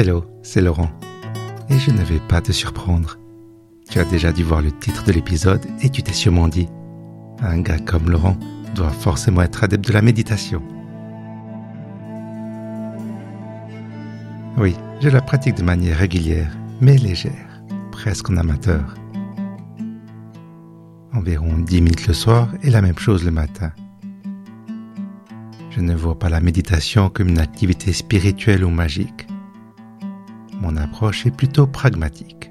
Hello, c'est Laurent. Et je ne vais pas te surprendre. Tu as déjà dû voir le titre de l'épisode et tu t'es sûrement dit, un gars comme Laurent doit forcément être adepte de la méditation. Oui, je la pratique de manière régulière, mais légère, presque en amateur. Environ 10 minutes le soir et la même chose le matin. Je ne vois pas la méditation comme une activité spirituelle ou magique. Est plutôt pragmatique.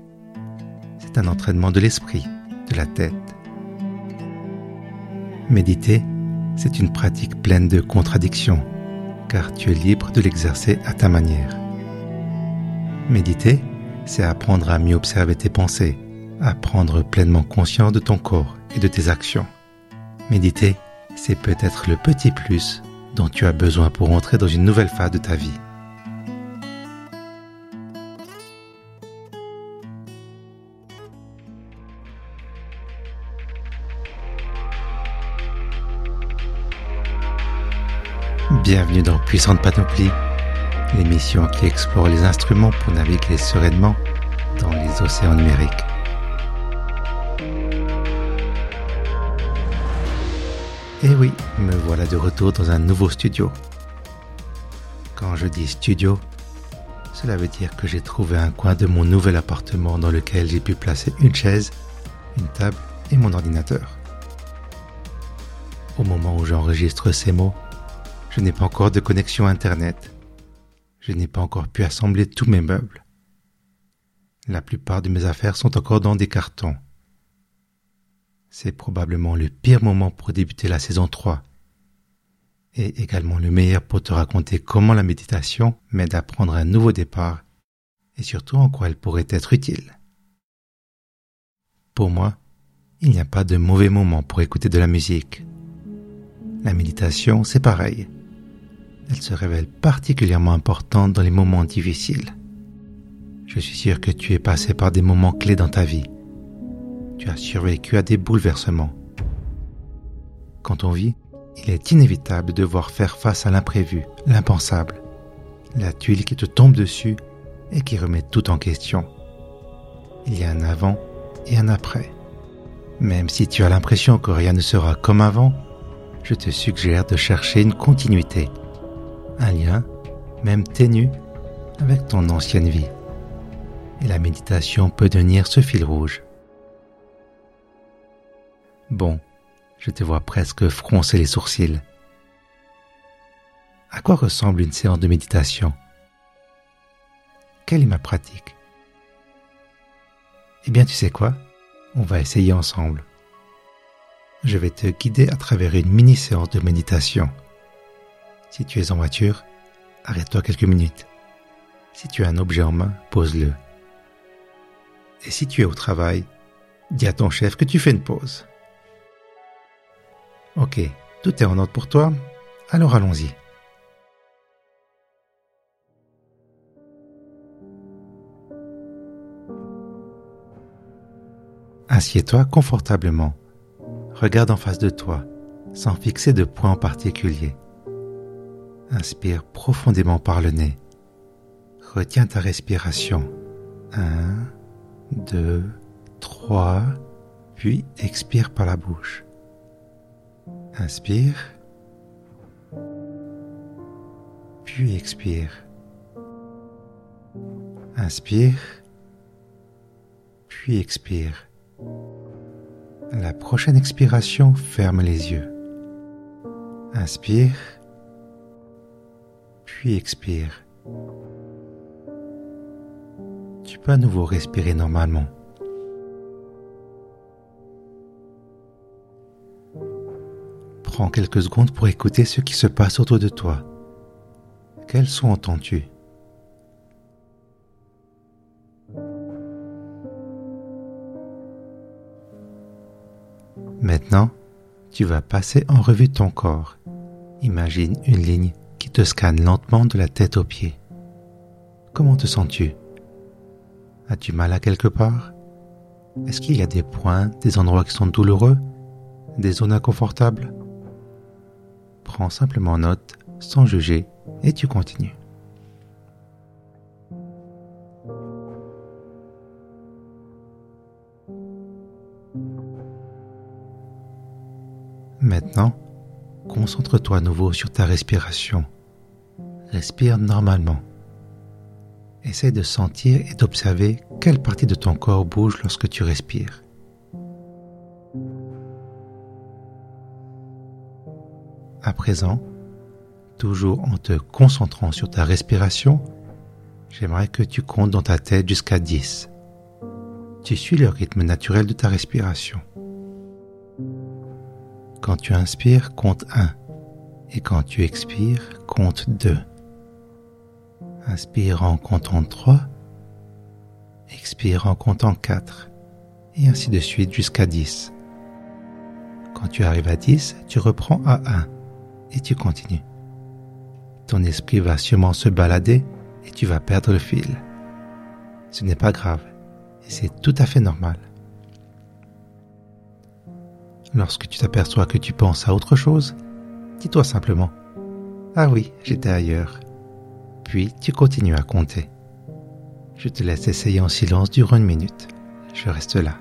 C'est un entraînement de l'esprit, de la tête. Méditer, c'est une pratique pleine de contradictions, car tu es libre de l'exercer à ta manière. Méditer, c'est apprendre à mieux observer tes pensées, à prendre pleinement conscience de ton corps et de tes actions. Méditer, c'est peut-être le petit plus dont tu as besoin pour entrer dans une nouvelle phase de ta vie. Bienvenue dans Puissante Panoplie, l'émission qui explore les instruments pour naviguer sereinement dans les océans numériques. Et oui, me voilà de retour dans un nouveau studio. Quand je dis studio, cela veut dire que j'ai trouvé un coin de mon nouvel appartement dans lequel j'ai pu placer une chaise, une table et mon ordinateur. Au moment où j'enregistre ces mots, je n'ai pas encore de connexion Internet. Je n'ai pas encore pu assembler tous mes meubles. La plupart de mes affaires sont encore dans des cartons. C'est probablement le pire moment pour débuter la saison 3 et également le meilleur pour te raconter comment la méditation m'aide à prendre un nouveau départ et surtout en quoi elle pourrait être utile. Pour moi, il n'y a pas de mauvais moment pour écouter de la musique. La méditation, c'est pareil elle se révèle particulièrement importante dans les moments difficiles. Je suis sûr que tu es passé par des moments clés dans ta vie. Tu as survécu à des bouleversements. Quand on vit, il est inévitable de devoir faire face à l'imprévu, l'impensable, la tuile qui te tombe dessus et qui remet tout en question. Il y a un avant et un après. Même si tu as l'impression que rien ne sera comme avant, je te suggère de chercher une continuité un lien, même ténu, avec ton ancienne vie. Et la méditation peut devenir ce fil rouge. Bon, je te vois presque froncer les sourcils. À quoi ressemble une séance de méditation? Quelle est ma pratique? Eh bien, tu sais quoi? On va essayer ensemble. Je vais te guider à travers une mini-séance de méditation. Si tu es en voiture, arrête-toi quelques minutes. Si tu as un objet en main, pose-le. Et si tu es au travail, dis à ton chef que tu fais une pause. Ok, tout est en ordre pour toi, alors allons-y. Assieds-toi confortablement. Regarde en face de toi, sans fixer de point en particulier. Inspire profondément par le nez. Retiens ta respiration. 1, 2, 3, puis expire par la bouche. Inspire, puis expire. Inspire, puis expire. La prochaine expiration, ferme les yeux. Inspire, puis expire. Tu peux à nouveau respirer normalement. Prends quelques secondes pour écouter ce qui se passe autour de toi. Quels son entends-tu? Maintenant, tu vas passer en revue ton corps. Imagine une ligne te scanne lentement de la tête aux pieds. Comment te sens-tu? As-tu mal à quelque part? Est-ce qu'il y a des points, des endroits qui sont douloureux, des zones inconfortables? Prends simplement note, sans juger, et tu continues. Maintenant, concentre-toi à nouveau sur ta respiration. Respire normalement. Essaye de sentir et d'observer quelle partie de ton corps bouge lorsque tu respires. À présent, toujours en te concentrant sur ta respiration, j'aimerais que tu comptes dans ta tête jusqu'à 10. Tu suis le rythme naturel de ta respiration. Quand tu inspires, compte 1. Et quand tu expires, compte 2. Inspire en comptant 3. Expire en comptant 4. Et ainsi de suite jusqu'à 10. Quand tu arrives à 10, tu reprends à 1 et tu continues. Ton esprit va sûrement se balader et tu vas perdre le fil. Ce n'est pas grave et c'est tout à fait normal. Lorsque tu t'aperçois que tu penses à autre chose, dis-toi simplement ⁇ Ah oui, j'étais ailleurs ⁇ Puis tu continues à compter. Je te laisse essayer en silence durant une minute. Je reste là.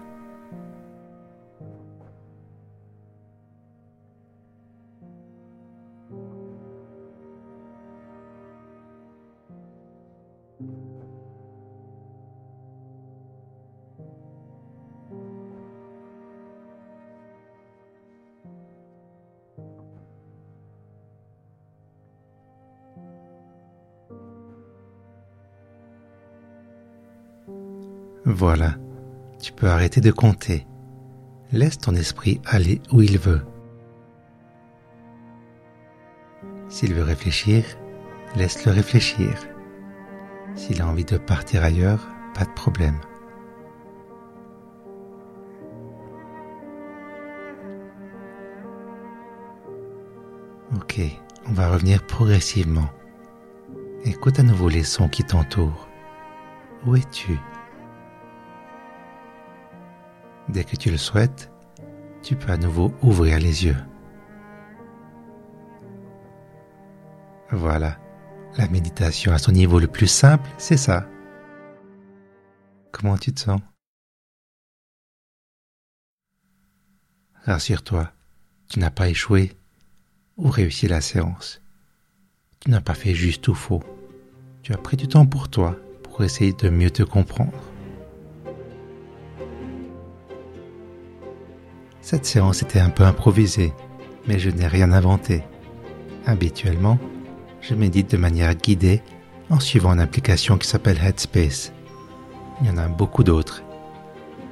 Voilà, tu peux arrêter de compter. Laisse ton esprit aller où il veut. S'il veut réfléchir, laisse-le réfléchir. S'il a envie de partir ailleurs, pas de problème. Ok, on va revenir progressivement. Écoute à nouveau les sons qui t'entourent. Où es-tu? Dès que tu le souhaites, tu peux à nouveau ouvrir les yeux. Voilà, la méditation à son niveau le plus simple, c'est ça. Comment tu te sens? Rassure-toi, tu n'as pas échoué ou réussi la séance. Tu n'as pas fait juste ou faux. Tu as pris du temps pour toi, pour essayer de mieux te comprendre. Cette séance était un peu improvisée, mais je n'ai rien inventé. Habituellement, je médite de manière guidée en suivant une application qui s'appelle Headspace. Il y en a beaucoup d'autres,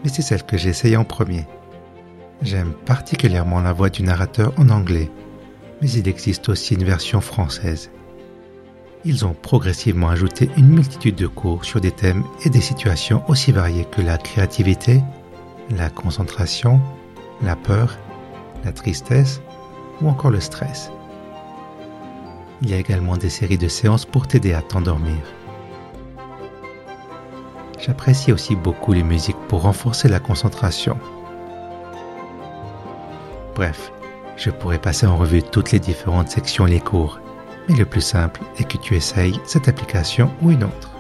mais c'est celle que j'essaye en premier. J'aime particulièrement la voix du narrateur en anglais, mais il existe aussi une version française. Ils ont progressivement ajouté une multitude de cours sur des thèmes et des situations aussi variées que la créativité, la concentration, la peur, la tristesse ou encore le stress. Il y a également des séries de séances pour t'aider à t'endormir. J'apprécie aussi beaucoup les musiques pour renforcer la concentration. Bref, je pourrais passer en revue toutes les différentes sections et les cours, mais le plus simple est que tu essayes cette application ou une autre.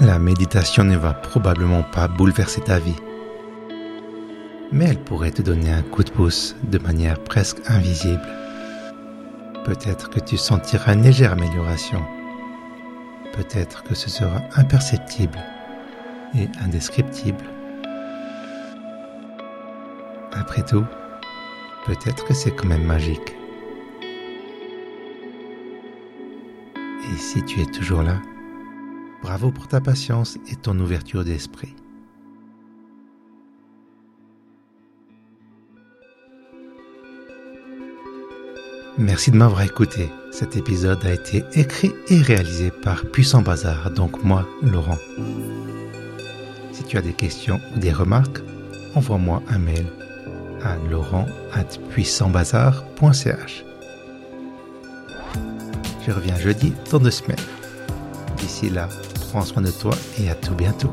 La méditation ne va probablement pas bouleverser ta vie, mais elle pourrait te donner un coup de pouce de manière presque invisible. Peut-être que tu sentiras une légère amélioration. Peut-être que ce sera imperceptible et indescriptible. Après tout, peut-être que c'est quand même magique. Et si tu es toujours là, Bravo pour ta patience et ton ouverture d'esprit. Merci de m'avoir écouté. Cet épisode a été écrit et réalisé par Puissant Bazar, donc moi, Laurent. Si tu as des questions ou des remarques, envoie-moi un mail à laurent.puissantbazar.ch. Je reviens jeudi dans deux semaines. D'ici là, prends soin de toi et à tout bientôt.